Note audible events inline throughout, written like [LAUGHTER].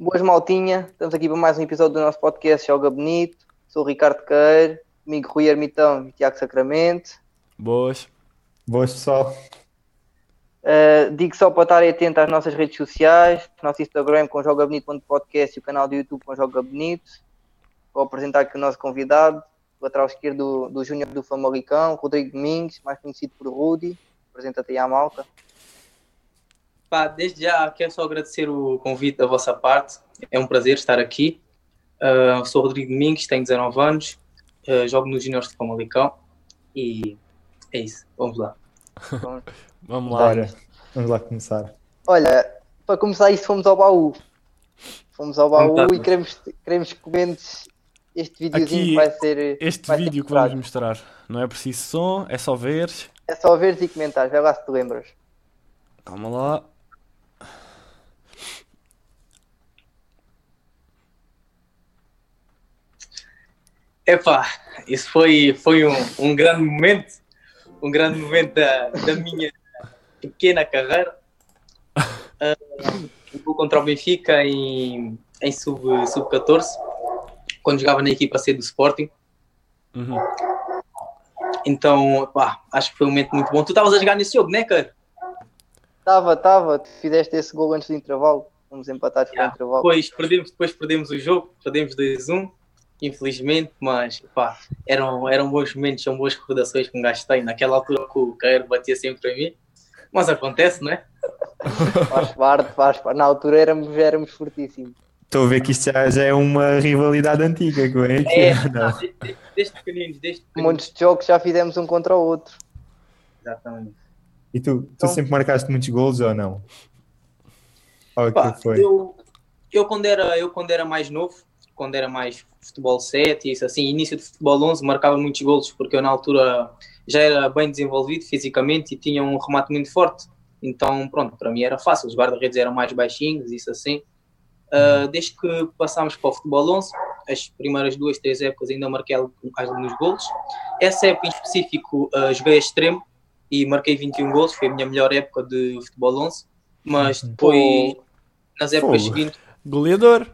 Boas maltinha, estamos aqui para mais um episódio do nosso podcast Joga Bonito. Sou o Ricardo Queiro, comigo Rui Ermitão e Tiago Sacramento. Boas. Boas, pessoal. Uh, digo só para estarem atentos às nossas redes sociais, nosso Instagram com Joga Bonito.podcast e o canal do YouTube com Joga Bonito. Vou apresentar aqui o nosso convidado, o lateral esquerdo do, do Júnior do Famalicão, Rodrigo Domingos, mais conhecido por Rudy. Apresenta-te aí à malta. Pá, desde já quero só agradecer o convite da vossa parte. É um prazer estar aqui. Uh, sou Rodrigo Domingos, tenho 19 anos, uh, jogo nos Juniors de Famalicão e é isso. Vamos lá. [LAUGHS] Vamos lá. Bora. Vamos lá começar. Olha, para começar isto fomos ao baú. Fomos ao baú Fantástico. e queremos, queremos que comentes este videozinho Aqui, que vai ser. Este vai ser vídeo que mostrado. vamos mostrar não é preciso som, é só veres. É só veres e comentares, vê lá se te lembras. Calma lá. Epá, isso foi, foi um, um grande momento, um grande momento da, da minha pequena carreira. [LAUGHS] Uh, jogou contra o Benfica em, em sub- sub-14, quando jogava na equipa C do Sporting. Uhum. Então, pá, acho que foi um momento muito bom. Tu estavas a jogar nesse jogo, né, cara? Estava, estava, tu fizeste esse gol antes do intervalo. Fomos empatados Yeah. intervalo. Depois perdemos, depois perdemos o jogo, perdemos 2-1, infelizmente, mas pá, eram, eram bons momentos, são boas recordações que um gajo tem. Naquela altura que o Cairo batia sempre em mim, mas acontece, não é? [LAUGHS] Faz parte, faz parte. Na altura éramos, éramos fortíssimos. Estou a ver que isto já, já é uma rivalidade antiga, é que [LAUGHS] É, não. desde, pequeninos, desde pequeninos. Muitos jogos já fizemos um contra o outro. Exatamente. E tu, tu Então- sempre marcaste muitos golos ou não? Ou Pá, que foi? eu, eu, quando era, eu quando era mais novo, quando era mais futebol 7 e isso assim, início de futebol 11, marcava muitos golos, porque eu na altura já era bem desenvolvido fisicamente e tinha um remate muito forte. Então, pronto, para mim era fácil. Os guarda-redes eram mais baixinhos, isso assim. Ah, desde que passámos para o futebol 11, as primeiras duas, três épocas ainda marquei alguns golos. Essa época em específico ah, joguei a extremo e marquei 21 golos, foi a minha melhor época de futebol 11. Mas Uhum. depois, nas épocas Fogo. seguintes, Goleador.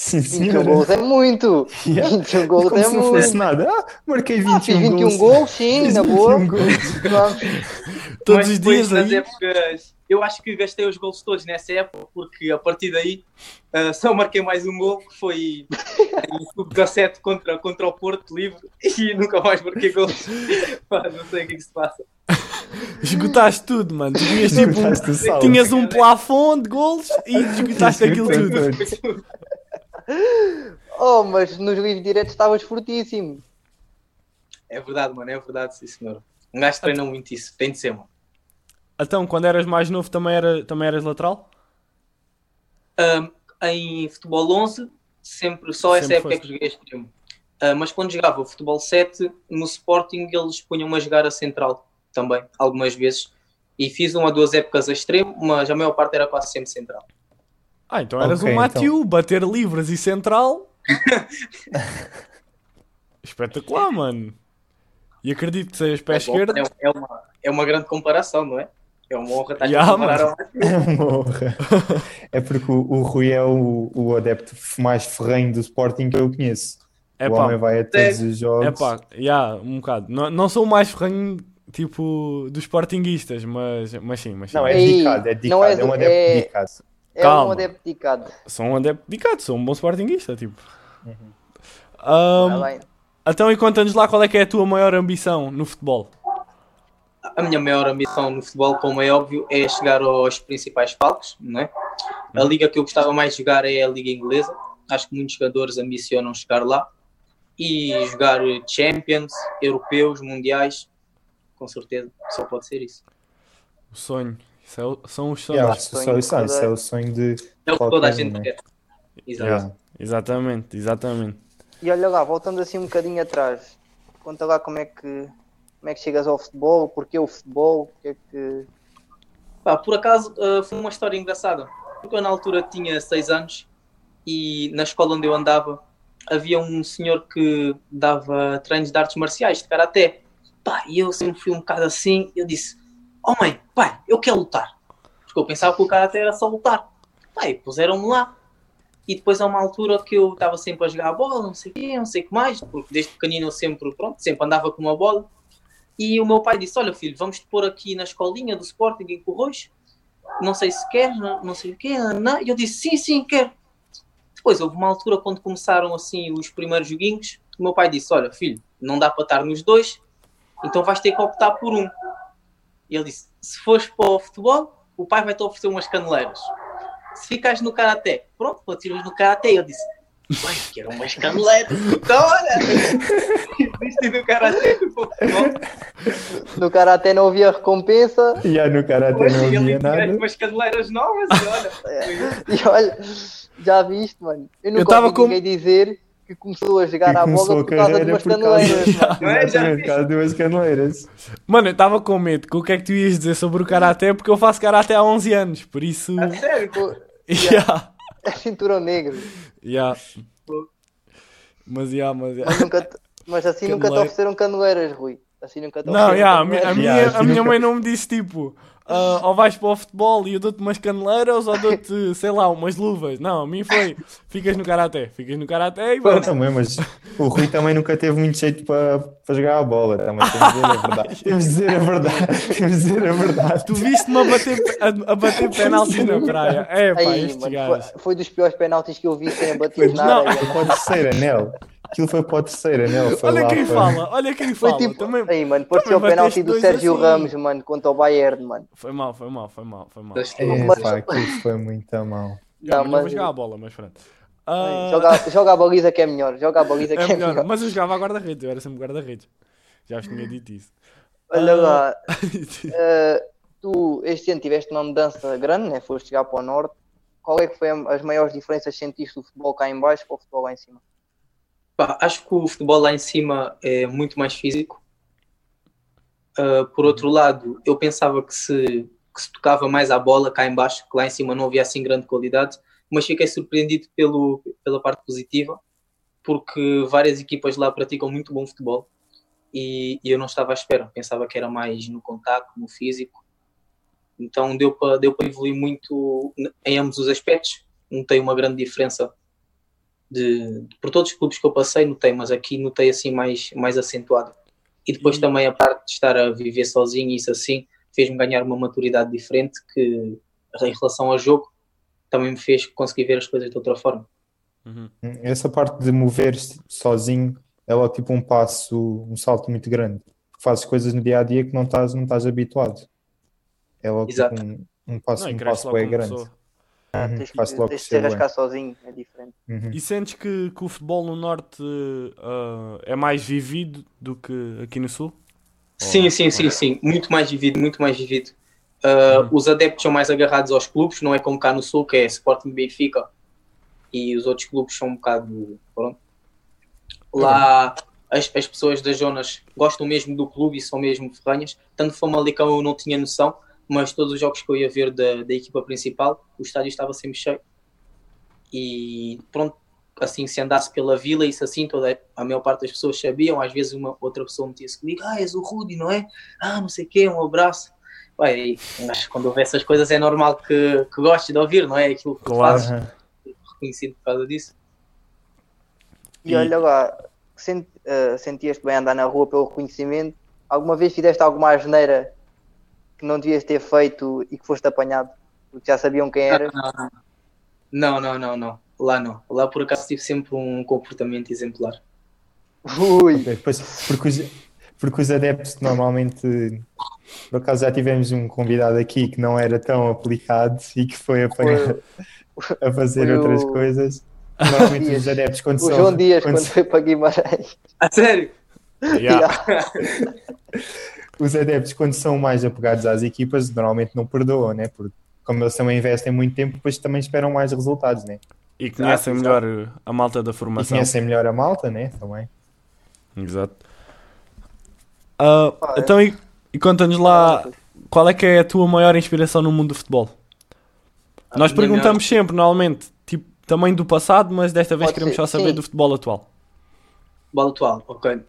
Sim, 21 senhora. gols é muito! [LAUGHS] Yeah. 21 gols Como é se não fosse muito! nada. Ah, marquei 21, Ah, fiz 21 golos. gols, sim, na boa. 21 golos. Vamos. [LAUGHS] Todos os dias aí. épocas, eu acho que gastei os gols todos nessa época, porque a partir daí ah, só marquei mais um gol, que foi em sub-17 contra, contra o Porto Livre, [LAUGHS] e nunca mais marquei gols. Pá, não sei o que é que se passa. Esgotaste tudo, mano. Tinhas, tipo, tinhas um plafond de golos e esgotaste aquilo tudo. Oh, mas nos livros diretos estavas fortíssimo. É verdade, mano, é verdade, sim senhor. Um gajo treina muito isso, tem de ser, mano. Então, quando eras mais novo, também, era, também eras lateral? Ahm, em futebol 11, sempre, só essa Sempre época é foste. que joguei extremo. Ah, mas quando jogava futebol 7, no Sporting eles punham-me a jogar a central também, algumas vezes. E fiz uma ou duas épocas a extremo, mas a maior parte era quase sempre central. Ah, então eras Ok, um Matiu, bater livres e central. [LAUGHS] Espetacular, mano. E acredito que sejas pé É, esquerdo. é, é uma, é uma grande comparação, não é? É uma honra estar Yeah, a comparar ao Matheus. É uma honra. [LAUGHS] É porque o, o Rui é o, o adepto mais ferrenho do Sporting que eu conheço. É o pá, homem vai a todos os jogos. é pá, yeah, um bocado. Não, não sou o mais ferranho, tipo, dos sportinguistas, mas, mas sim, mas sim. Não, é dedicado, é dedicado, não é é, um adepto é- dedicado. É Calma. um adepto dedicado. Sou um adepto dedicado, sou um bom sportinguista, tipo. Uhum. Bem. então, e conta-nos lá qual é que é a tua maior ambição no futebol. A minha maior ambição no futebol, como é óbvio, é chegar aos principais palcos, não é? A liga que eu gostava mais de jogar é a liga inglesa. Acho que muitos jogadores ambicionam chegar lá e jogar Champions, europeus, mundiais. Com certeza, só pode ser isso. O sonho. Isso é o- são os sonhos. Yeah, sonho só de isso, ah, isso toda- é o sonho de É o que toda a gente né? quer. Exato. Yeah. Exatamente, exatamente. E olha lá, voltando assim um bocadinho atrás, conta lá como é que, como é que chegas ao futebol, porquê o futebol, que é que. Pá, por acaso ah, foi uma história engraçada. Porque eu na altura tinha 6 anos e na escola onde eu andava havia um senhor que dava treinos de artes marciais, de karaté. Pá, e eu sempre fui um bocado assim. Eu disse: Oh mãe, pai, eu quero lutar. Porque eu pensava que o karaté era só lutar. E puseram-me lá. E depois há uma altura que eu estava sempre a jogar a bola, não sei o quê, não sei o que mais, porque desde pequenino eu sempre, pronto, sempre andava com uma bola. E o meu pai disse: Olha, filho, vamos te pôr aqui na escolinha do Sporting em Corroios. Não sei se queres, não, não sei o quê. Não. E eu disse: Sim, sim, quero. Depois houve uma altura quando começaram assim os primeiros joguinhos. O meu pai disse: Olha, filho, não dá para estar nos dois, então vais ter que optar por um. E ele disse: Se fores para o futebol, o pai vai te oferecer umas caneleiras. Se ficares no karaté, pronto, continuas no karaté. E eu disse: Pai, quero umas caneleiras. Então, olha, desisti do karaté. No Karaté não havia recompensa. E aí no Karate Hoje não ele havia nada. umas caneleiras novas e olha. [LAUGHS] E olha, já viste, mano. Eu nunca tava ouvi com- ninguém dizer que começou a jogar Que à bola a por causa de umas caneleiras. é? Exatamente, por causa de duas caneleiras. Mano, eu estava com medo com o que é que tu ias dizer sobre o Karaté, porque eu faço Karaté há 11 anos, por isso... A sério? Pô, [LAUGHS] Yeah. É cinturão negro. Yeah. Mas, yeah, mas, yeah. Mas, nunca te- mas assim nunca te ofereceram caneleiras, Rui. Assim nunca te Não, yeah, a, a minha, Yeah, a minha mãe não me disse tipo, ah, ou vais para o futebol e eu dou-te umas caneleiras ou dou-te, sei lá, umas luvas. Não, a mim foi, ficas no karaté, ficas no karaté e vamos. também, mas o Rui também nunca teve muito jeito para, para jogar a bola. Também temos de dizer a verdade. [LAUGHS] Temos de dizer a verdade. Temos de dizer a verdade. Tu viste-me a bater, a, a bater penaltis na praia. É pá, Aí, estes mano, foi, foi dos piores penaltis que eu vi serem Foi, batidos na Não. foi para o terceiro anel. Aquilo foi para o terceiro anel. Foi Olha lá quem para- fala, olha quem Foi fala. tipo, Também... aí, mano, parecia o penalti do Sérgio assim. Ramos, mano, contra o Bayern, mano. Foi mal, foi mal, foi mal, foi mal. É, pá, aquilo foi muito a mal. Yeah, Não, mas vou jogar a bola, mas pronto. Ah, Joga, joga a baliza que é melhor. Joga a baliza que é é, melhor, melhor. mas eu jogava a guarda-redes, eu era sempre guarda-redes. Já vos tinha dito isso. Olha Ah. lá, [LAUGHS] eh, [LAUGHS] tu este ano tiveste uma mudança grande, né? Foste jogar para o Norte. Qual é que foi as maiores diferenças que sentiste do futebol cá em baixo para o futebol lá em cima? Pá, acho que o futebol lá em cima é muito mais físico. Uh, por outro lado, eu pensava que se, que se tocava mais à bola cá em baixo, que lá em cima não havia assim grande qualidade, mas fiquei surpreendido pelo, pela parte positiva, porque várias equipas lá praticam muito bom futebol e, e eu não estava à espera. Pensava que era mais no contacto, no físico. Então deu para deu evoluir muito em ambos os aspectos. Notei uma grande diferença de, por todos os clubes que eu passei, notei, mas aqui notei assim mais, mais acentuado. E depois E- também a parte de estar a viver sozinho, isso assim, fez-me ganhar uma maturidade diferente que, em relação ao jogo, também me fez conseguir ver as coisas de outra forma. Uhum. Essa parte de mover-se sozinho é logo tipo um passo, um salto muito grande. Fazes coisas no dia a dia que não estás, não estás habituado. É logo tipo Exato. um, um passo, Não, um passo bem grande. pessoa. Uhum, Tens, faz logo tens de se crescer bem. arrascar sozinho, é diferente. Uhum. E sentes que, que o futebol no Norte ah, é mais vivido do que aqui no Sul? Sim, sim, sim, sim. Muito mais vivido, muito mais vivido. Uh, Uhum. Os adeptos são mais agarrados aos clubes, não é como cá no Sul, que é Sporting Benfica e os outros clubes são um bocado. Pronto. Lá as, as pessoas das zonas gostam mesmo do clube e são mesmo ferranhas. Tanto Famalicão eu não tinha noção, mas todos os jogos que eu ia ver da, da equipa principal, o estádio estava sempre cheio. E pronto, assim, se andasse pela vila, isso assim, toda a maior parte das pessoas sabiam, às vezes uma outra pessoa metia-se comigo, ah, és o Rudy, não é? Ah, não sei o quê, um abraço. Ué, e acho que quando houve essas coisas é normal que, que gostes de ouvir, não é? Aquilo que Claro. fazes, reconhecido por causa disso. E, E- olha lá, sent, eh, sentias-te bem andar na rua pelo reconhecimento? Alguma vez fizeste alguma asneira que não devias ter feito e que foste apanhado? Porque já sabiam quem eras? Não, não, não, não. Lá não. Lá por acaso tive sempre um comportamento exemplar. Ui, pois, porque, os, porque os adeptos normalmente, por acaso já tivemos um convidado aqui que não era tão aplicado e que foi apanhado a fazer foi outras o- coisas. Normalmente Dias. os adeptos quando o são, João Dias, quando quando foi para Guimarães. A sério? Yeah. Os adeptos quando são mais apegados às equipas normalmente não perdoam, né? Porque como eles também investem muito tempo, depois também esperam mais resultados, né? E conhecem Exato, melhor uh, a malta da E formação. conhecem melhor a malta, né? Também. Exato. Ah, Ah, é? então, e, e conta-nos lá qual é que é a tua maior inspiração no mundo do futebol? A Nós perguntamos sempre, normalmente, tipo, também do passado, mas desta vez Pode queremos ser, só saber sim. do futebol atual. Bola atual, ok. Uh,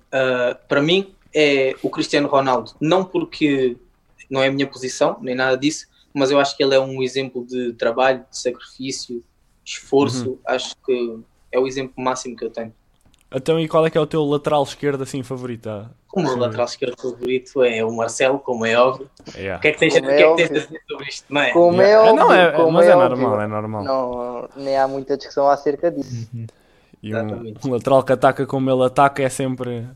para mim é o Cristiano Ronaldo. Não porque não é a minha posição, nem nada disso, mas eu acho que ele é um exemplo de trabalho, de sacrifício, esforço, Uhum. acho que é o exemplo máximo que eu tenho. Então, e qual é que é o teu lateral esquerdo assim favorito? Ah, O meu Sim. lateral esquerdo favorito é o Marcelo, como é óbvio. yeah. O que é que tens, Como é é que tens óbvio. a dizer sobre isto? Não é? Como é Yeah. óbvio, não, é, como mas é é, óbvio. normal, é normal. Não, nem há muita discussão acerca disso. E um, um lateral que ataca como ele ataca é sempre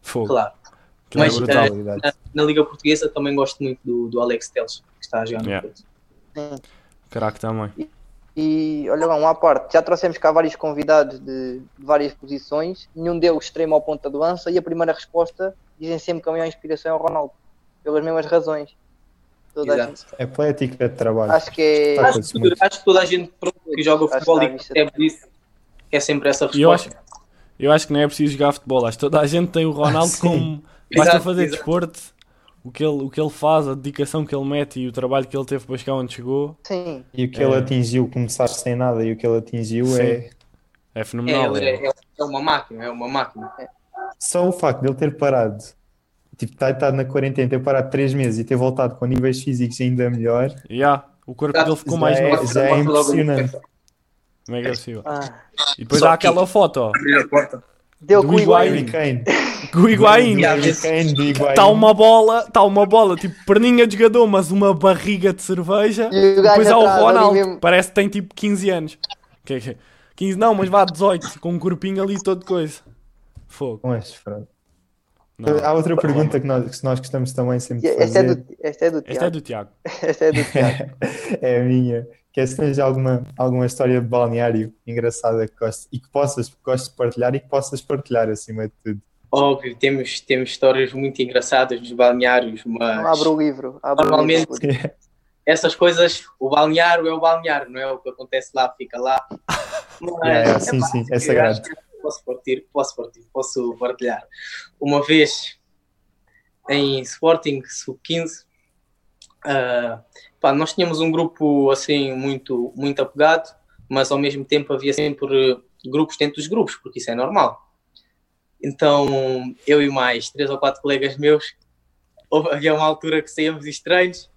fogo. Claro. Aquilo é Mas, brutal. eh, na, na Liga Portuguesa também gosto muito do, do Alex Teles, que está a jogar no Yeah. Porto. Caraca, também. E olha lá, uma à parte, já trouxemos cá vários convidados de, de várias posições, nenhum deles extremo ao ponta de lança, e a primeira resposta dizem sempre que a maior inspiração é o Ronaldo, pelas mesmas razões. Toda a Exato. gente- É poética de trabalho. acho que é. Acho que, acho que toda a gente que joga Acho futebol que e que percebe disso é sempre essa E eu acho, resposta. Eu acho que não é preciso jogar futebol. Acho que toda a gente tem o Ronaldo [LAUGHS] Sim. como. Basta Exato, fazer exato. desporto, o que, ele, o que ele faz, a dedicação que ele mete e o trabalho que ele teve para chegar onde chegou Sim, E o que É. ele atingiu, começar sem nada, e o que ele atingiu Sim. é. é É, fenomenal. é. é, é uma máquina, é uma máquina. Só o facto de ele ter parado, tipo, estar estado na quarentena, ter parado 3 meses e ter voltado com níveis físicos ainda melhor, Yeah, o corpo dele ficou já mais é- novo. já é impressionante. Como é que é possível? ah, E depois Só há que- aquela foto, ó, Abrir a porta. deu Do com o Higuaín. Do Higuaín. Está uma bola, está uma bola, tipo perninha de jogador, mas uma barriga de cerveja. E o depois gajo há o ali Ronaldo, parece que tem tipo 15 anos. Que é que- 15 não, mas vá 18, com um corpinho ali todo coisa. Fogo. Mas, pronto. Não. Há outra pergunta que nós, que nós gostamos também sempre de Esta é fazer. do, esta é do Este é Tiago. do Tiago. Esta é do Tiago. [LAUGHS] é a minha. Que é se tens alguma, alguma história de balneário engraçada que gostes e que possas, que gostes de partilhar e que possas partilhar acima de tudo. Óbvio, temos, temos histórias muito engraçadas dos balneários, mas Abre o livro. Abre Normalmente- o livro. essas coisas, o balneário é o balneário, não é o que acontece lá, fica lá. Mas, [LAUGHS] Yeah, yeah, sim, sim, é sagrado. Posso partir, posso partir, posso partilhar. Uma vez em Sporting Sub-15, ah, pá, nós tínhamos um grupo assim muito, muito apegado, mas ao mesmo tempo havia sempre grupos dentro dos grupos, porque isso é normal. Então, eu e mais três ou quatro colegas meus, havia uma altura que saíamos estranhos,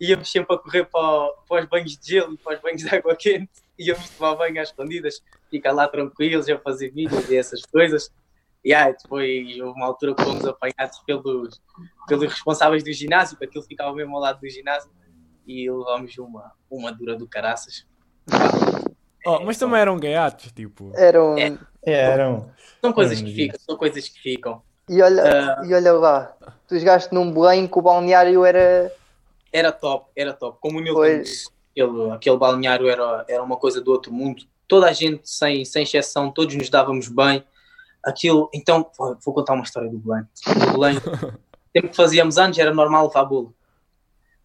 íamos sempre a correr para, para os banhos de gelo e para os banhos de água quente, íamos tomar banho às escondidas, ficar lá tranquilos, a fazer vídeos e essas coisas. E aí, depois houve uma altura que fomos apanhados pelos, pelos responsáveis do ginásio, porque aquilo ficava mesmo ao lado do ginásio, e levámos uma, uma dura do caraças. Oh, mas também eram gaiatos, tipo. Era um... É. É, eram. São coisas que ficam, são coisas que ficam. E olha, Ah. e olha lá, tu jogaste num Belém que o balneário era. Era top, era top. Como o Nilton Pois. disse, aquele, aquele balneário era, era uma coisa do outro mundo. Toda a gente, sem, sem exceção, todos nos dávamos bem. Aquilo, então, vou vou contar uma história do Belém. No Belém, [LAUGHS] sempre que fazíamos anos, era normal levar bolo.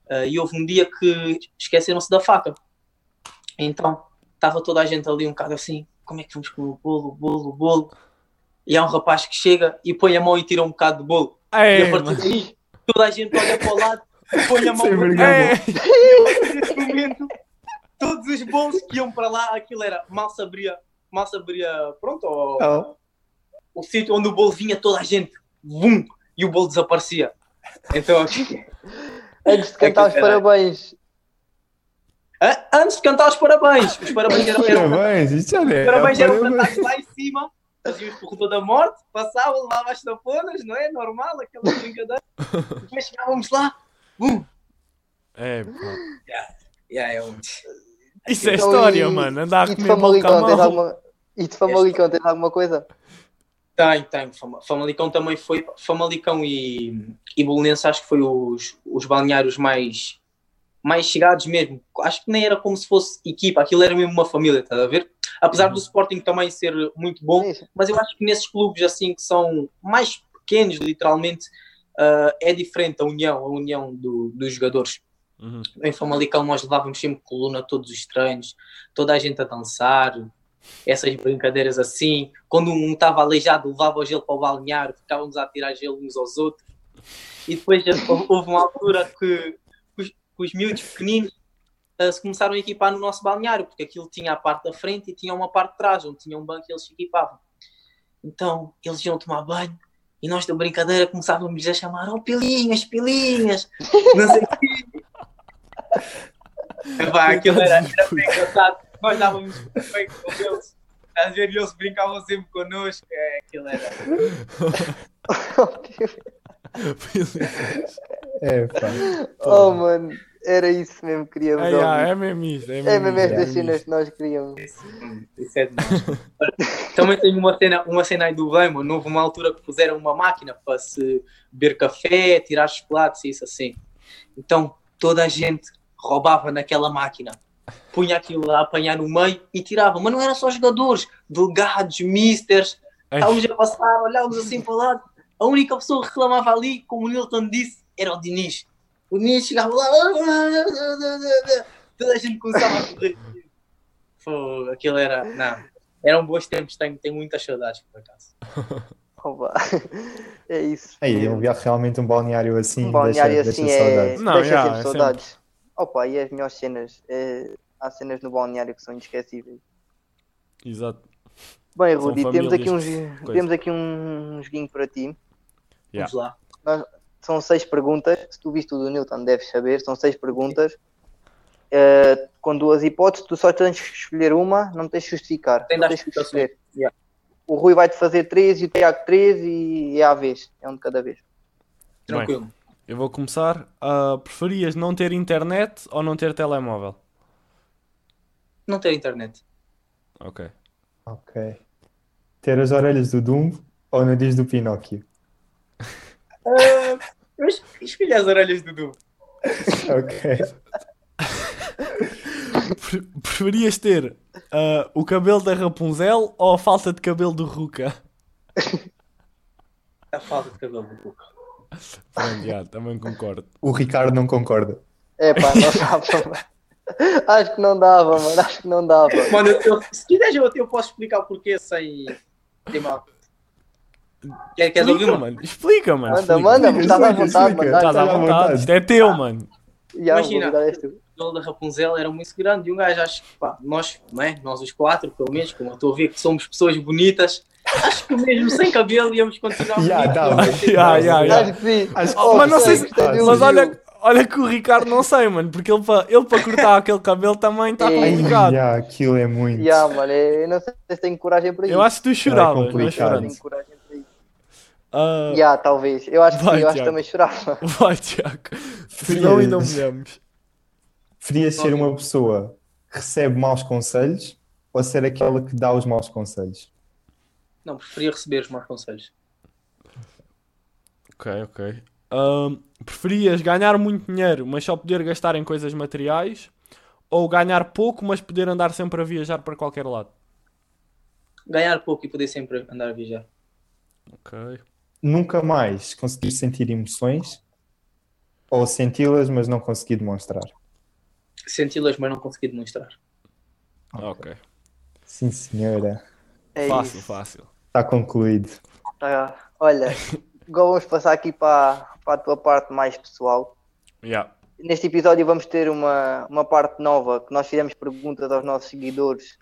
Ah, e houve um dia que esqueceram-se da faca. Então, estava toda a gente ali um bocado assim, como é que vamos comer o bolo, o bolo, o bolo? E há um rapaz que chega e põe a mão e tira um bocado de bolo. E Ei, a partir daí, toda a gente olha para o lado, põe a mão Sem vergonha. nesse momento, todos os bolos que iam para lá, aquilo era mal se abria, mal se abria, pronto, o, Oh. o sítio onde o bolo vinha, toda a gente, vum, e o bolo desaparecia. Então, Antes de cantar os parabéns. Ah, antes de cantar os parabéns, os parabéns eram, eram, Parabéns, isto já os é. parabéns eram parabéns. cantados lá em cima, faziam o corredor da morte, passavam, levavam as taponas, não é? Normal, aquela brincadeira. Depois chegávamos lá, vum, É, yeah, é um... Isso é Então, história, e- mano. Andar a E comer alguma. E de Famalicão tens alguma coisa? Tem, tem. Fama- Famalicão também foi. Famalicão e, e Bolonense acho que foi os, os balneários mais, mais chegados mesmo. Acho que nem era como se fosse equipa, aquilo era mesmo uma família, estás a ver? Apesar do Sporting também ser muito bom, mas eu acho que nesses clubes assim que são mais pequenos, literalmente, ah, é diferente a união, a união do- dos jogadores. Uhum. Em Famalicão nós levávamos sempre coluna todos os treinos, toda a gente a dançar, essas brincadeiras assim. Quando um estava aleijado, levava o gelo para o balneário, ficávamos a tirar gelo uns aos outros. E depois houve- uma altura que os, os miúdos pequeninos ah, se começaram a equipar no nosso balneário, porque aquilo tinha a parte da frente e tinha uma parte de trás, onde tinha um banco e eles se equipavam. Então eles iam tomar banho e nós da brincadeira começávamos a chamar oh pilinhas, pilinhas, não sei o quê. [LAUGHS] Epá, aquilo era, era bem engraçado. Nós dávamos bem com eles. Às vezes eles brincavam sempre connosco. É, aquilo era. É, pá. oh, mano, era isso mesmo que queríamos É, yeah, é mesmo isto. É É mesmo, mesmo isto, estas é cenas que nós queríamos. Isso é demais. Também tenho uma cena, uma cena aí do bem, mano. Houve uma altura que puseram uma máquina para se beber café, tirar chocolates e isso assim. Então toda a gente roubava naquela máquina. Punha aquilo lá a apanhar no meio e tirava. Mas não eram só jogadores, delegados, misters. Estávamos a passar, olhávamos assim para o lado. A única pessoa que reclamava ali, como o Nilton disse, era o Diniz. O Diniz chegava lá, toda a gente começava a correr. Pô, aquilo era. Não, eram bons tempos, tenho, tenho muitas saudades por acaso. [LAUGHS] É isso. Aí, eu vi realmente um balneário assim, um balneário deixa, assim deixa é. saudades. Não, deixa é saudades. Opa, e as melhores cenas. é, há cenas no balneário que são inesquecíveis. Exato. Bem, São Rudi, temos aqui, uns, que- coisa. temos aqui um joguinho para ti. Yeah. Vamos lá. São seis perguntas. Se tu viste o do Newton, deves saber. São seis perguntas. eh, com duas hipóteses, tu só tens que escolher uma, não tens de justificar. Tem tens que escolher. Yeah. O Rui vai-te fazer três e o Tiago três e é à vez. É um de cada vez. Tranquilo. Eu vou começar. Ah, preferias não ter internet ou não ter telemóvel? Não ter internet. Ok. Ok. Ter as orelhas do Dumbo ou o nariz do Pinóquio? Ah, eu es- escolhi as orelhas do Du. Ok. [LAUGHS] Pre- Preferias ter ah, o cabelo da Rapunzel ou a falta de cabelo do Ruka? A falta de cabelo do Du. [LAUGHS] Pronto, já, também concordo. O Ricardo não concorda. É pá, não dava. mano. Acho que não dava, mano. Acho que não dava. Mano, eu- eu- se quiseres, eu, eu posso explicar o porquê sem. Mal. Quer, queres ouvir, Explica, mano? mano. Explica, mano. Manda, explica. manda, Explica, estás à vontade, explica. mano. Estás à vontade. vontade. Isto é teu, mano. Já, o Imagina. O cabelo da Rapunzel era muito grande e um gajo, acho que, pá, nós, não é? nós os quatro, pelo menos, como eu estou a ver que somos pessoas bonitas, acho que mesmo sem cabelo íamos continuar dava. [LAUGHS] Acho que- Oh, mas não sei se- gostei de Mas olha, olha que o Ricardo não sei, mano. Porque ele para ele para cortar aquele cabelo também está. Ai, complicado. já, aquilo é muito. Já, mano, eu não sei se tenho coragem para isso. Eu acho que tu choravas, mas complicado. Tenho coragem para isso. Ah, Já, talvez. Eu acho que Vai, sim, eu acho que também chorava. [LAUGHS] Vai, Tiago. Senão ainda molhamos. Preferias ser uma pessoa que recebe maus conselhos ou ser aquela que dá os maus conselhos? Não, preferia receber os maus conselhos. Ok, ok. Ahm, preferias ganhar muito dinheiro, mas só poder gastar em coisas materiais? Ou ganhar pouco, mas poder andar sempre a viajar para qualquer lado? Ganhar pouco e poder sempre andar a viajar. Ok. Nunca mais conseguir sentir emoções ou senti-las, mas não conseguir demonstrar? Senti-las, mas não consegui demonstrar. Ok. Sim, senhora. É Fácil, isso. fácil. Está concluído. Ah, olha, agora vamos passar aqui para, para a tua parte mais pessoal. Yeah. Neste episódio vamos ter uma, uma parte nova que nós fizemos perguntas aos nossos seguidores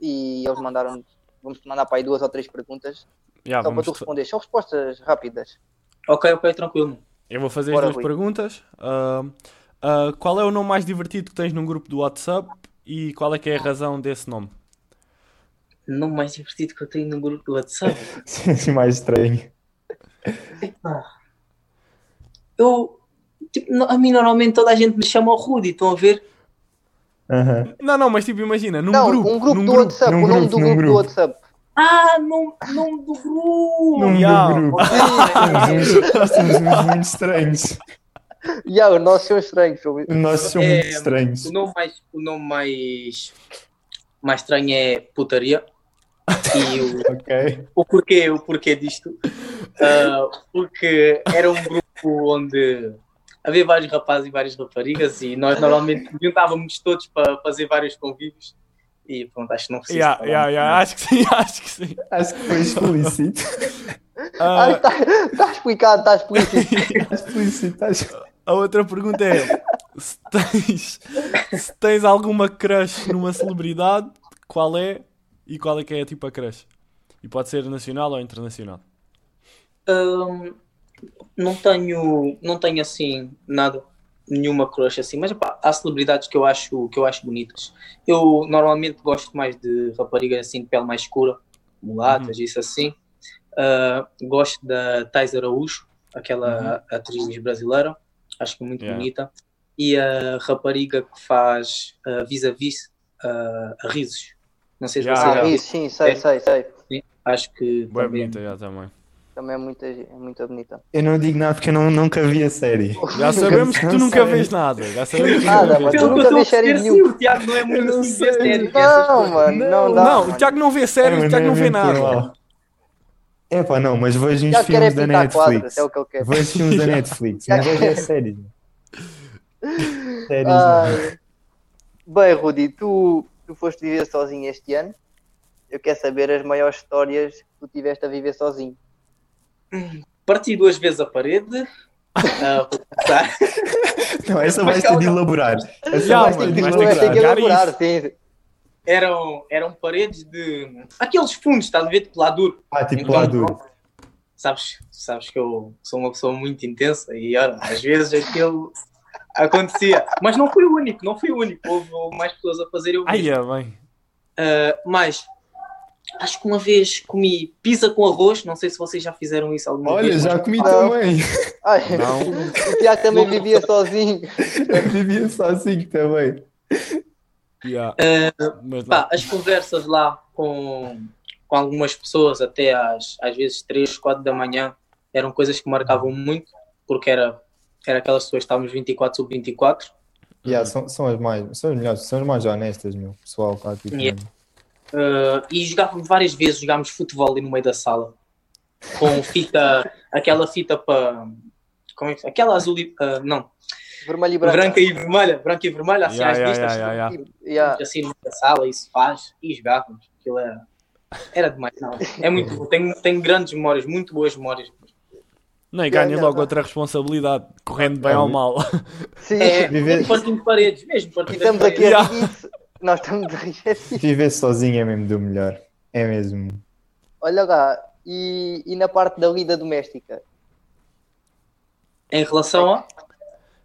e eles mandaram vamos mandar para aí duas ou três perguntas Yeah, só para vamos tu responder. São respostas rápidas. Ok, ok, tranquilo. Eu vou fazer Bora, as duas Rui. perguntas. Ahm, ah, qual é o nome mais divertido que tens num grupo do WhatsApp e qual é que é a razão desse nome? O nome mais divertido que eu tenho no grupo do WhatsApp. Assim [LAUGHS] mais estranho. Eu. Tipo, a mim normalmente toda a gente me chama o Rudy, estão a ver? Aham. Não, não, mas tipo, imagina, num não, grupo. um grupo num do grupo. WhatsApp, num o nome grupo, do num grupo do. WhatsApp. Ah, nome, nome do grupo! Nome Yeah. do grupo. [LAUGHS] Somos uns- Nós somos uns muito estranhos. Já, os nossos são estranhos. Nós somos É, muito estranhos. O nome mais, o nome mais, mais estranho é putaria. E o, Ok. o porquê, o porquê disto? Ah, porque era um grupo onde havia vários rapazes e várias raparigas e nós normalmente juntávamos todos para fazer vários convívios e pronto, acho que não preciso. Yeah, yeah, yeah, acho que sim, [LAUGHS] acho que sim. Acho que foi explícito. [LAUGHS] Ah, Ah, está tá explicado, está explícito. explícito. acho- a outra pergunta é: se tens, se tens alguma crush numa celebridade, qual é e qual é que é tipo a crush? E pode ser nacional ou internacional. Hum, não tenho, não tenho assim nada. nenhuma crush assim, mas pá, há celebridades que eu acho que eu acho bonitas. Eu normalmente gosto mais de raparigas assim de pele mais escura, mulatas, isso assim. Uh, gosto da Thais Araújo, aquela atriz brasileira, acho que é muito Yeah. bonita. E a rapariga que faz uh, vis-a-vis uh, a risos. Não sei se Yeah, você Ah, já isso, sim, sei, É. sei, sei. Acho que Boa também- bonita já também. Também é muito, é muito bonita. Eu não digo nada porque eu não, nunca vi a série. Já sabemos que tu nunca vês nada. Já sabemos que tu Nada, nunca mas vês tu nunca vês série sim, nenhuma. o Tiago não é muito não assim séries. Não, mano, não, dá. Não, mano. o Tiago não vê séries, o Tiago não vê nada. É pá, não, mas vejo uns Já quer é filmes da Netflix. é o que ele quer. Vejo filmes da [LAUGHS] Netflix, não Já vejo é [LAUGHS] séries. Séries. Bem, Rudi, tu, tu foste viver sozinho este ano. Eu quero saber as maiores histórias que tu tiveste a viver sozinho. Parti duas vezes a parede. Começar. [LAUGHS] Não, essa vais ter de elaborar. Essa vais mano, ter de elaborar. sim. eram, eram paredes de. Aqueles fundos, estás a ver? Tipo lá duro. Ah, tipo Então, lá duro. Sabes, sabes que eu sou uma pessoa muito intensa e olha, às vezes aquilo acontecia. Mas não fui o único, não fui o único. Houve, houve mais pessoas a fazer eu Ai, mesmo. é bem. Ah, mas acho que uma vez comi pizza com arroz. Não sei se vocês já fizeram isso alguma Olha, vez. já mas- comi Não. também. Ai, Não. [LAUGHS] o Tiago também vivia sozinho. Eu vivia sozinho também. Yeah. Mas não. Pá, as conversas lá com, com algumas pessoas até às, às vezes 3, 4 da manhã eram coisas que marcavam muito, porque era, era aquelas pessoas que estávamos 24 sobre 24. Yeah, são, são as mais, são as melhores, são as mais honestas, meu. Pessoal, tá tipo. Yeah. Uh, e jogávamos várias vezes, jogámos futebol ali no meio da sala com fita, [LAUGHS] aquela fita para. Como é que Aquela azul e. uh, não, Vermelho e branco. branca e vermelha, branca e vermelha, assim Yeah, às yeah, vistas. yeah, yeah, yeah. Yeah. assim no meio da sala, isso faz, e jogávamos. Aquilo era. Era demais, não. É muito [LAUGHS] bom. Tenho, tenho grandes memórias, muito boas memórias. Não, e ganha logo outra responsabilidade, correndo bem Ah, ou mal. Sim, É, Viver- partindo de paredes, mesmo partindo estamos aqui a Yeah. isso. Nós estamos a rir disso. Viver sozinho é mesmo do melhor. É mesmo. Olha lá, e, e na parte da vida doméstica? Em relação a.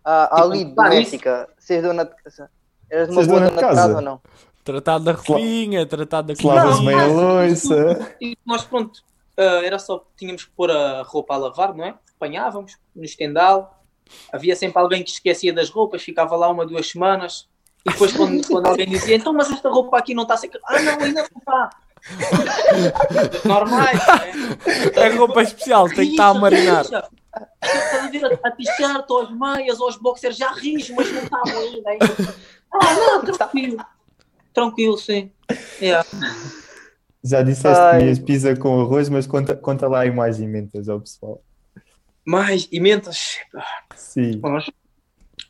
A, a Tipo, lida doméstica, seres dona de casa. Eras uma boa dona de casa casa? ou não? Tratado da roupinha, tratado da lavas meia mas- louça. E nós, pronto, ah, era só tínhamos que pôr a roupa a lavar, não é? Apanhávamos no estendal, havia sempre alguém que esquecia das roupas, ficava lá uma, duas semanas, e depois quando, [LAUGHS] quando alguém dizia, então, mas esta roupa aqui não está seca, ah, não, ainda não está. [LAUGHS] Normais, não É roupa especial, tem que estar a marinar. Rija. Estás a ver a, t-shirt, ou as meias, ou os boxers já rijo, mas não estavam ainda. [LAUGHS] ainda. Ah, não, tranquilo. Tranquilo, sim. Yeah. Já disseste Ai. que comias pizza com arroz, mas conta, conta lá aí mais emendas ao pessoal. Mais emendas. Sim. Nós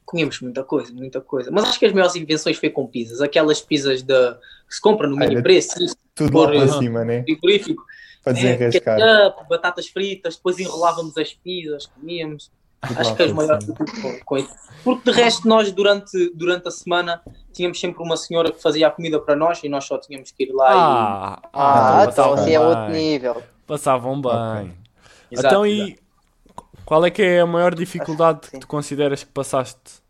comíamos muita coisa, muita coisa. Mas acho que as maiores invenções foi com pizzas. Aquelas pizzas de, que se compra no mini Olha, preço, Tudo lá Por- para Aham. cima, né? frigorífico. Para É, desenrascar. ketchup, batatas fritas, depois enrolávamos as pizzas, comíamos. Tudo Acho que maiores cima. com- isso. Porque de resto, nós durante, durante a semana tínhamos sempre uma senhora que fazia a comida para nós e nós só tínhamos que ir lá Ah, Ah, Ah, então passavam assim é outro nível. Passavam bem. Ok. e. Exato, Então, exato. e qual é que é a maior dificuldade que que tu consideras que passaste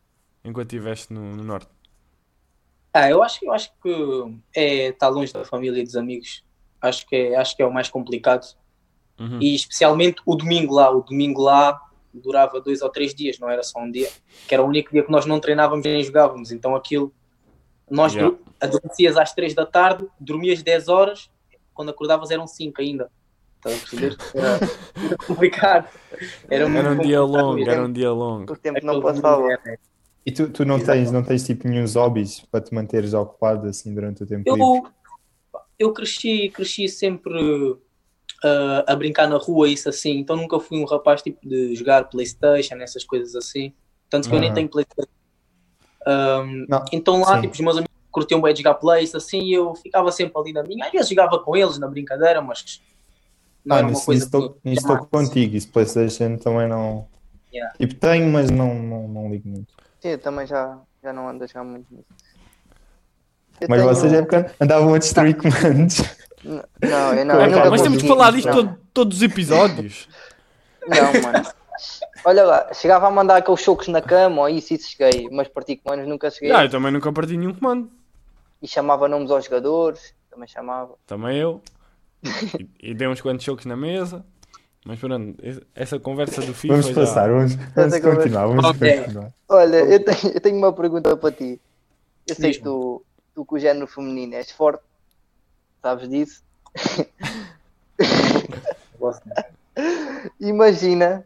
enquanto estiveste no, no Norte? Ah, eu acho, eu acho que é estar longe da família e dos amigos. Acho que é, acho que é o mais complicado. Uhum. E especialmente o domingo lá. O domingo lá durava dois ou três dias, não era só um dia. Que era o único dia que nós não treinávamos nem jogávamos. Então aquilo. Nós Yeah. adormecias às três da tarde, dormias 10 horas, quando acordavas eram 5 ainda. Estás a perceber? Era, [LAUGHS] complicado. Era, Era um dia longo, mesmo. era um dia longo. O tempo não passava. E tu, tu não tens, não tens tipo nenhum hobbies para te manteres ocupado assim durante o tempo livre? Eu, eu cresci, cresci sempre ah, a brincar na rua, isso assim. Então nunca fui um rapaz tipo de jogar Playstation, essas coisas assim. Tanto que eu nem Aham. tenho Playstation. Não, então lá, sim. tipo, os meus amigos curtiam bem de jogar Play, isso assim, e eu ficava sempre ali na minha. Às vezes jogava com eles na brincadeira, mas não Ah, era uma nisso coisa estou que- estou contigo. Isso PlayStation também não. Yeah. Tipo, tenho, mas não, não, não ligo muito. Sim, eu também já, já não ando a jogar muito nisso. Eu Mas tenho- vocês é porque andavam a destruir comandos. Não, eu não. Eu mas temos de falar disto todo- todos os episódios. Não, mano. olha lá, chegava a mandar aqueles chocos na cama ou isso, isso cheguei, mas parti comandos nunca cheguei. Ah, eu também nunca parti nenhum comando. E chamava nomes aos jogadores, também chamava. Também eu. E, e dei uns quantos chocos na mesa. Mas pronto, essa conversa do FIFA Vamos já... passar, vamos, vamos continuar, vamos Ok. continuar. Olha, eu tenho, eu tenho uma pergunta para ti. Eu sei que tu, tu com o género feminino és forte, sabes disso? [LAUGHS] Imagina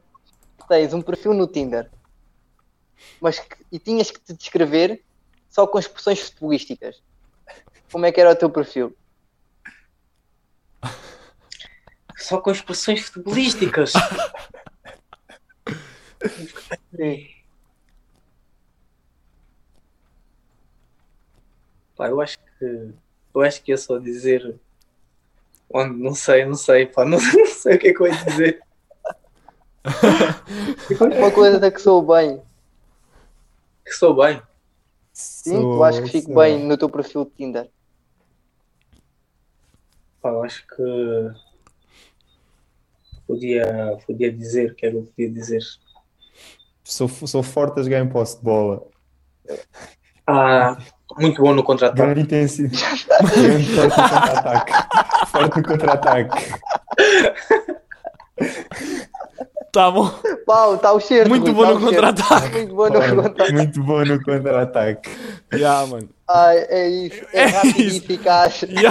que tens um perfil no Tinder, mas que, e tinhas que te descrever só com expressões futebolísticas. Como é que era o teu perfil? [LAUGHS] Só com expressões futebolísticas. [LAUGHS] Pá, eu acho que eu acho que ia só dizer onde não sei, não sei, pá, não, [LAUGHS] não sei o que é que eu ia dizer. [LAUGHS] Uma coisa que sou bem. Que sou bem. Sim, tu acho que fico Sou- bem no teu perfil de Tinder. Pá, eu acho que podia, podia dizer, o que é que eu podia dizer. Sou, sou forte a jogar em posse de bola. Ah, muito bom no contra-ataque. Grande intensidade. Grande forte no contra-ataque. Forte no contra-ataque. Tá bom. Pau, está o cheiro. Muito Rui, bom tá no o cheiro. contra-ataque. Muito bom no contra-ataque. Muito bom no contra-ataque. Já, mano. Ai, é isso. É, É rápido isso. e eficaz. [LAUGHS] Já.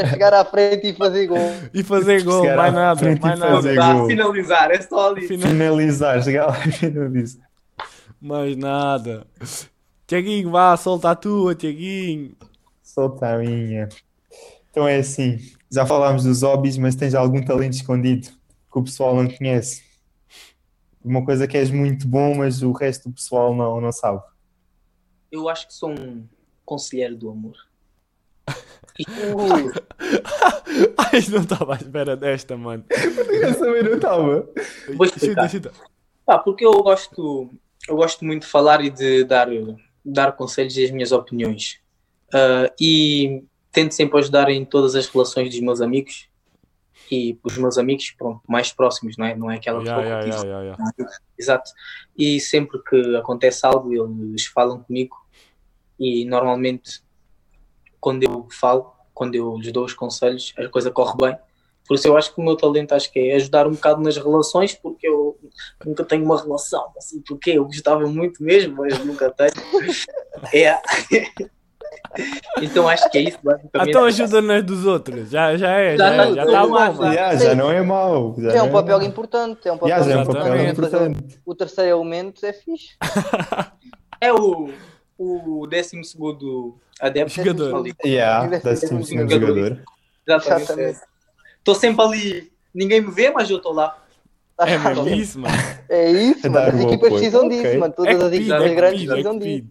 É chegar à frente e fazer gol. E fazer gol, Chegar mais nada, frente mais fazer nada. Tá, finalizar, é só ali. Final- Finalizar, chegar lá e finalizar. Mais nada. Tiaguinho, vá, solta a tua, Tiaguinho. Solta a minha. Então é assim, já falámos dos hobbies, mas tens algum talento escondido que o pessoal não conhece? Uma coisa que és muito bom, mas o resto do pessoal não, não sabe. Eu acho que sou um conselheiro do amor. [LAUGHS] Ai, não estava à espera desta, mano. Eu também não estava. Vou explicar. Chuta, chuta. Pá, porque eu gosto, eu gosto muito de falar e de dar, dar conselhos e as minhas opiniões. Ah, e tento sempre ajudar em todas as relações dos meus amigos e os meus amigos pronto, mais próximos, não é? Não é aquela que ya, diz- ya, ya. Exato. E sempre que acontece algo, eles falam comigo e normalmente quando eu falo, quando eu lhes dou os conselhos, a coisa corre bem. Por isso eu acho que o meu talento acho que é ajudar um bocado nas relações, porque eu nunca tenho uma relação, não sei porquê, eu gostava muito mesmo, mas nunca tenho. É. [LAUGHS] então acho que é isso, basicamente. Então ajuda nas dos outros. Já, já é, já, Já é, já tudo tá bom. Já, já não é mau. Já é um não papel mau. importante. É um papel Já, já é um papel importante. O terceiro elemento é fixe. [LAUGHS] É o, o décimo segundo adepto. Jogador. Ali. Yeah, um segundo jogador. jogador. Exatamente. Exatamente. Estou sempre ali, ninguém me vê, mas eu estou lá. É mesmo isso, mano. É isso, É mano. As equipas precisam disso, mano. Todas É as equipas é grandes é precisam disso.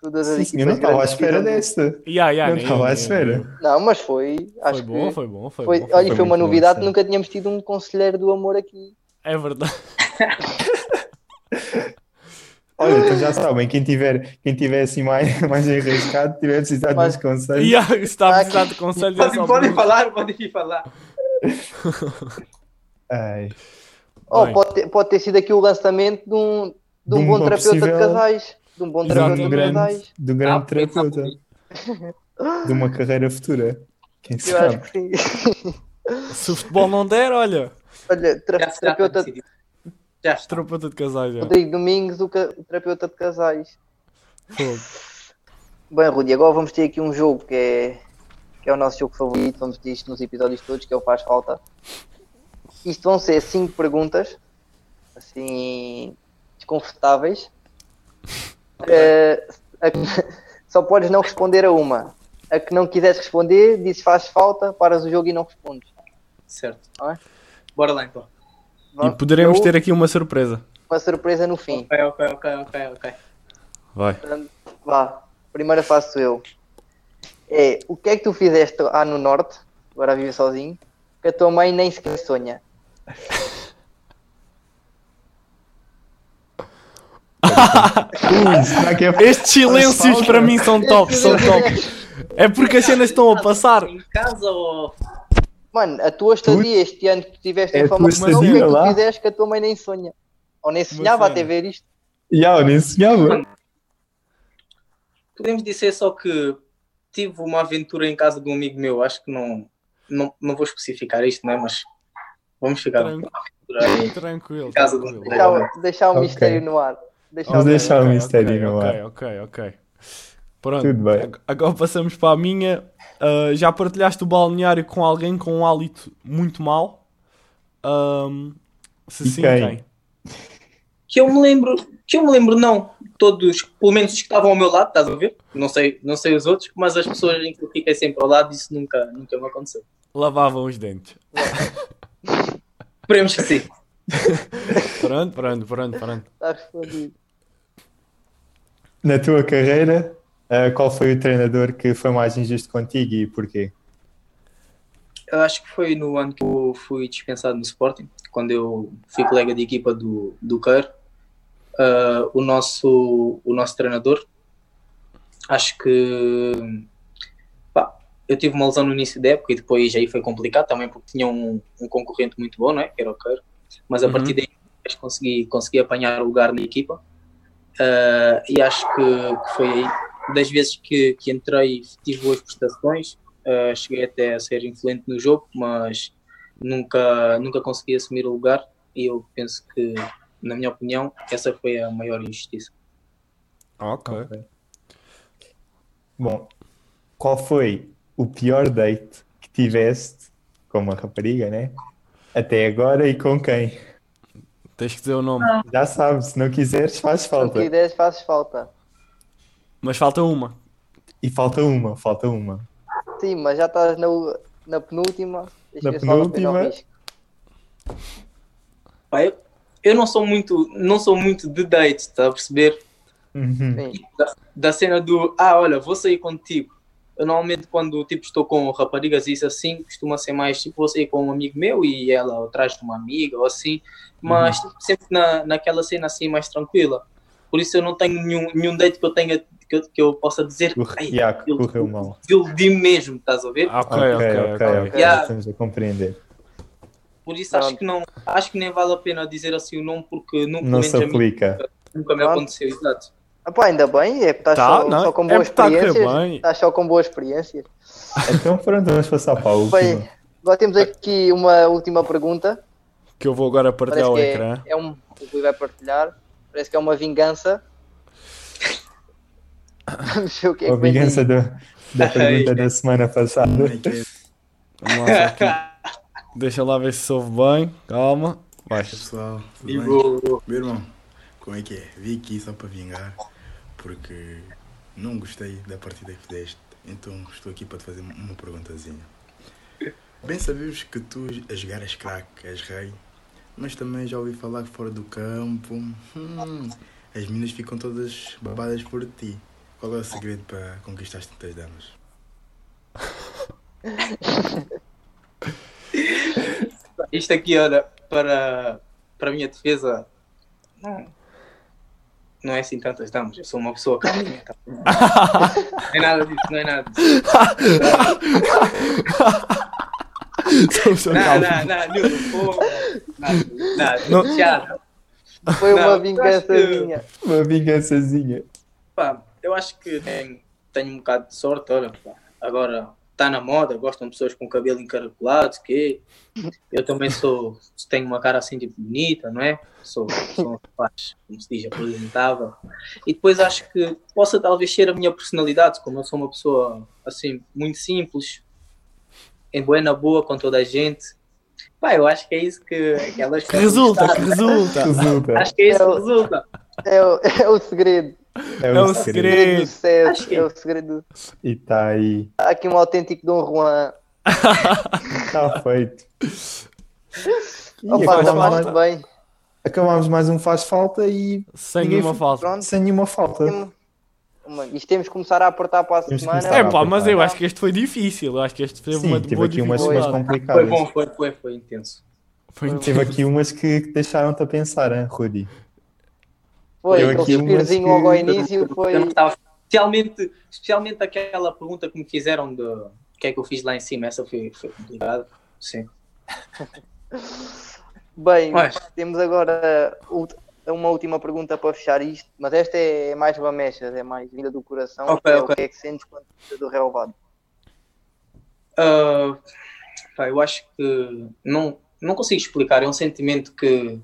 Todas as Sim, senhor, não equipas estava à espera desta. Não estava eu, à eu, eu. espera. Não, mas foi. Acho Foi bom, que foi bom, foi foi, bom. olha, foi foi uma novidade. Nunca tínhamos tido um conselheiro do amor aqui. É verdade. [LAUGHS] Olha, então já sabem, quem tiver, quem tiver assim mais, [LAUGHS] mais enrascado, tiver precisado Mas- dos conselhos, se está a precisar de conselhos, é Podem, podem por- falar, podem vir falar. [LAUGHS] ai, Oh, Bem. pode, ter, pode ter sido aqui o lançamento de um, de um De bom terapeuta de possível- casais. De um bom de terapeuta um de grande, casais. de um grande Ah, terapeuta, [LAUGHS] de uma carreira futura. Quem Eu acho sabe? que sim. Se o futebol não der, olha, Olha, tra- terapeuta. Já está. terapeuta de casais. Já. Rodrigo Domingos, o, ca- o terapeuta de casais. Fogo. Bem, Rudi, agora vamos ter aqui um jogo que é, que é o nosso jogo favorito. Vamos ter isto nos episódios todos, que é o Faz Falta. Isto vão ser cinco perguntas, assim, desconfortáveis. [LAUGHS] A que- [LAUGHS] só podes não responder a uma. A que não quiseres responder, dizes faz falta, paras o jogo e não respondes. Certo. Ah. Bora lá então. E poderemos ter aqui uma surpresa. uma surpresa no fim. Ok, ok, ok, ok, ok. Vai. Portanto, Vá, primeira faço eu. É, o que é que tu fizeste lá no norte, agora a viver sozinho, que a tua mãe nem sequer sonha? Ui, será que é [LAUGHS] Estes silêncios para mim são top, são top. [LAUGHS] É porque as cenas estão a passar. Em casa ou. Mano, a tua estadia este ano que tu tiveste É em Famalicão, o que é que tu fizeste que a tua mãe nem sonha? Ou nem sonhava até ver isto? Já, eu nem sonhava. Podemos dizer só que tive uma aventura em casa de um amigo meu. Acho que não, não, não vou especificar isto, não é? Mas vamos chegar Tranquilo. uma aventura aí. Tranquilo. Casa do tranquilo. André. Deixar, deixar o Ok. mistério no ar. Deixar Vamos o deixar o Ok, mistério no ok, ar. Ok, ok, Pronto. Tudo bem. Ag- Agora passamos para a minha. Uh, já partilhaste o balneário com alguém com um hálito muito mau? Ahm, se E sim, quem? quem? Que eu me lembro, que eu me lembro, não. Todos, pelo menos os que estavam ao meu lado, estás a ver? Não sei, não sei os outros, mas as pessoas em que eu fiquei sempre ao lado, isso nunca, nunca me aconteceu. Lavavam os dentes. [LAUGHS] Esperemos que sim. Pronto, pronto, pronto, pronto. Está respondido. Na tua carreira, ah, qual foi o treinador que foi mais injusto contigo e porquê? Eu acho que foi no ano que eu fui dispensado no Sporting, quando eu fui colega de equipa do, do Queiro. Ah, o, nosso, o nosso treinador, acho que pá, eu tive uma lesão no início da época e depois aí foi complicado também porque tinha um, um concorrente muito bom, não é? que era o Queiro. Mas a Uhum. partir daí consegui, consegui apanhar o lugar na equipa. Ah, e acho que, que foi aí, das vezes que, que entrei, tive boas prestações. Uh, cheguei até a ser influente no jogo, mas nunca, nunca consegui assumir o lugar e eu penso que, na minha opinião, essa foi a maior injustiça. Ok. Bom, qual foi o pior date que tiveste com uma rapariga, né? Até agora e com quem? Tens que dizer o nome. Já sabes, se não quiseres, faz Se não falta. quiseres, fazes falta. Mas falta uma. E falta uma, falta uma. Sim, mas já estás na, na penúltima. Na penúltima. Pá, eu, eu não sou muito, não sou muito de dates, está a perceber? Uhum. Da, da cena do, ah, olha, vou sair contigo. Eu normalmente quando tipo, estou com raparigas e isso assim, costuma ser mais tipo, vou sair com um amigo meu e ela atrás de uma amiga ou assim, mas tipo, sempre na, naquela cena assim mais tranquila. Por isso eu não tenho nenhum, nenhum date que eu tenha que eu, que eu possa dizer O "Ai, yeah, que eu- correu mal. desiludi mesmo, estás a ver? Ah, ok, Ok, ok, ok, ok. ok. Yeah. Estamos a compreender. Por isso acho que não, acho que nem vale a pena dizer assim o nome porque nunca, Não se menos a mim, aplica. nunca me aconteceu, exato. Ah, pá, ainda bem, é porque estás Tá, só, não, só com é boas correr experiências. Estás só com boas experiências. Então pronto, vamos passar para a última. Bem, agora temos aqui uma última pergunta. Que eu vou agora partilhar Parece o que ecrã. é, é um. O Rui vai partilhar. Parece que é uma vingança. Vamos ver o que é que vem vingança da, da [LAUGHS] pergunta da semana passada. Como é que é, Vamos lá, aqui. Deixa lá ver se soube bem. Calma. Vai. pessoal? Tudo E bem? vou, Meu irmão, como é que é? Vim aqui só para vingar, porque não gostei da partida que fizeste, então estou aqui para te fazer uma perguntazinha. Bem sabemos que tu a jogar és craque, és rei, mas também já ouvi falar que fora do campo, hum, as minas ficam todas babadas por ti. Qual é o segredo para conquistar as tantas damas? Isto aqui, olha, para, para a minha defesa, não, não é assim tantas damas. Eu sou uma pessoa calminha. Tá? Não é nada disso, não é nada disso. Sou- sou Não, calmo. não, não, Nilton, pô. Nada, nada, Não. já, Foi Não, uma eu acho vingançazinha. Uma vingançazinha. pá, eu acho que tenho, tenho um bocado de sorte, olha. Agora está na moda, gostam de pessoas com cabelo encaracolado, que eu também sou, tenho uma cara assim tipo bonita, não é? Sou, sou um rapaz, como se diz, apresentável. E depois acho que possa talvez ser a minha personalidade, como eu sou uma pessoa assim, muito simples, em boa na boa com toda a gente. Pá, eu acho que é isso que, que elas resulta, que resulta. Resulta. Acho que é isso que Eu- resulta. É o, é o segredo. É É o segredo. do sucesso. Que- É o segredo. E está aí. Há aqui um autêntico Dom Juan. Está [LAUGHS] feito. E Opa, acabámos, acabaste mais, bem. acabámos mais um faz falta e Sem Ninguém nenhuma falta. Pronto. sem nenhuma falta. Temos- Isto temos que começar a aportar para a Temos semana. É pá, mas eu apertar. acho que este foi difícil. Eu acho que este teve Sim, uma boa aqui umas mais dificuldade. Foi complicadas. bom, foi, foi, foi intenso. Foi Teve aqui umas que que deixaram-te a pensar, hein, Rudy? Foi, aquele suspirozinho logo ao início foi. Estava- Especialmente, especialmente aquela pergunta que me fizeram de o que é que eu fiz lá em cima, essa foi, foi complicada. Sim. [LAUGHS] Bem, Ué. temos agora uma última pergunta para fechar isto, mas esta é mais lamechas, é mais vinda do coração. Ok, que é ok. O que é que sentes quando fica do relevado? Ah, pá, eu acho que não, não consigo explicar. É um sentimento que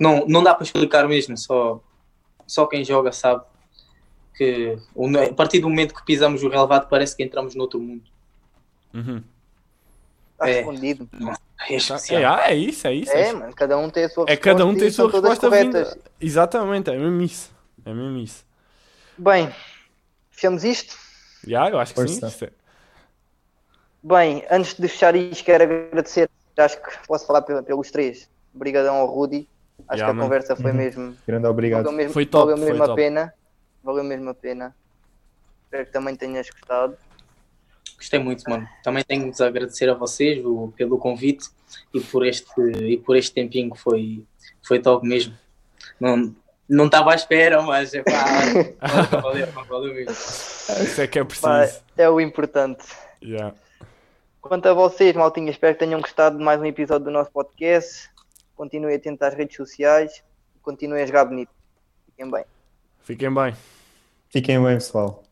não, não dá para explicar mesmo. Só, só quem joga sabe que o- a partir do momento que pisamos o relevado parece que entramos noutro mundo. Uhum. Está É. respondido. É É, ah, é isso, é isso. É, mano, cada um tem a sua É resposta. cada um tem a sua resposta vinda. Exatamente, é mesmo isso. É mesmo isso. Bem, fechamos isto. Já, eu acho que sim. Força. Isto é- Bem, antes de fechar isto, quero agradecer. Acho que posso falar pe- pelos três. Obrigadão ao Rudy. Acho Yeah, que a man. conversa foi Uhum. mesmo. Grande obrigado. Valeu mesmo, Foi top, valeu mesmo foi a top. pena. Valeu mesmo a pena. Espero que também tenhas gostado. Gostei muito, mano. Também tenho de agradecer a vocês o- pelo convite e por este, e por este tempinho que foi, foi top mesmo. Não não estava à espera, mas é pá, [LAUGHS] valeu, valeu, mesmo. Isso é que é Pá, preciso. é o importante. Já. Quanto a vocês, maltinha, espero que tenham gostado de mais um episódio do nosso podcast. Continuem atentos às redes sociais. Continuem a jogar bonito. Fiquem bem. Fiquem bem. Fiquem bem, pessoal.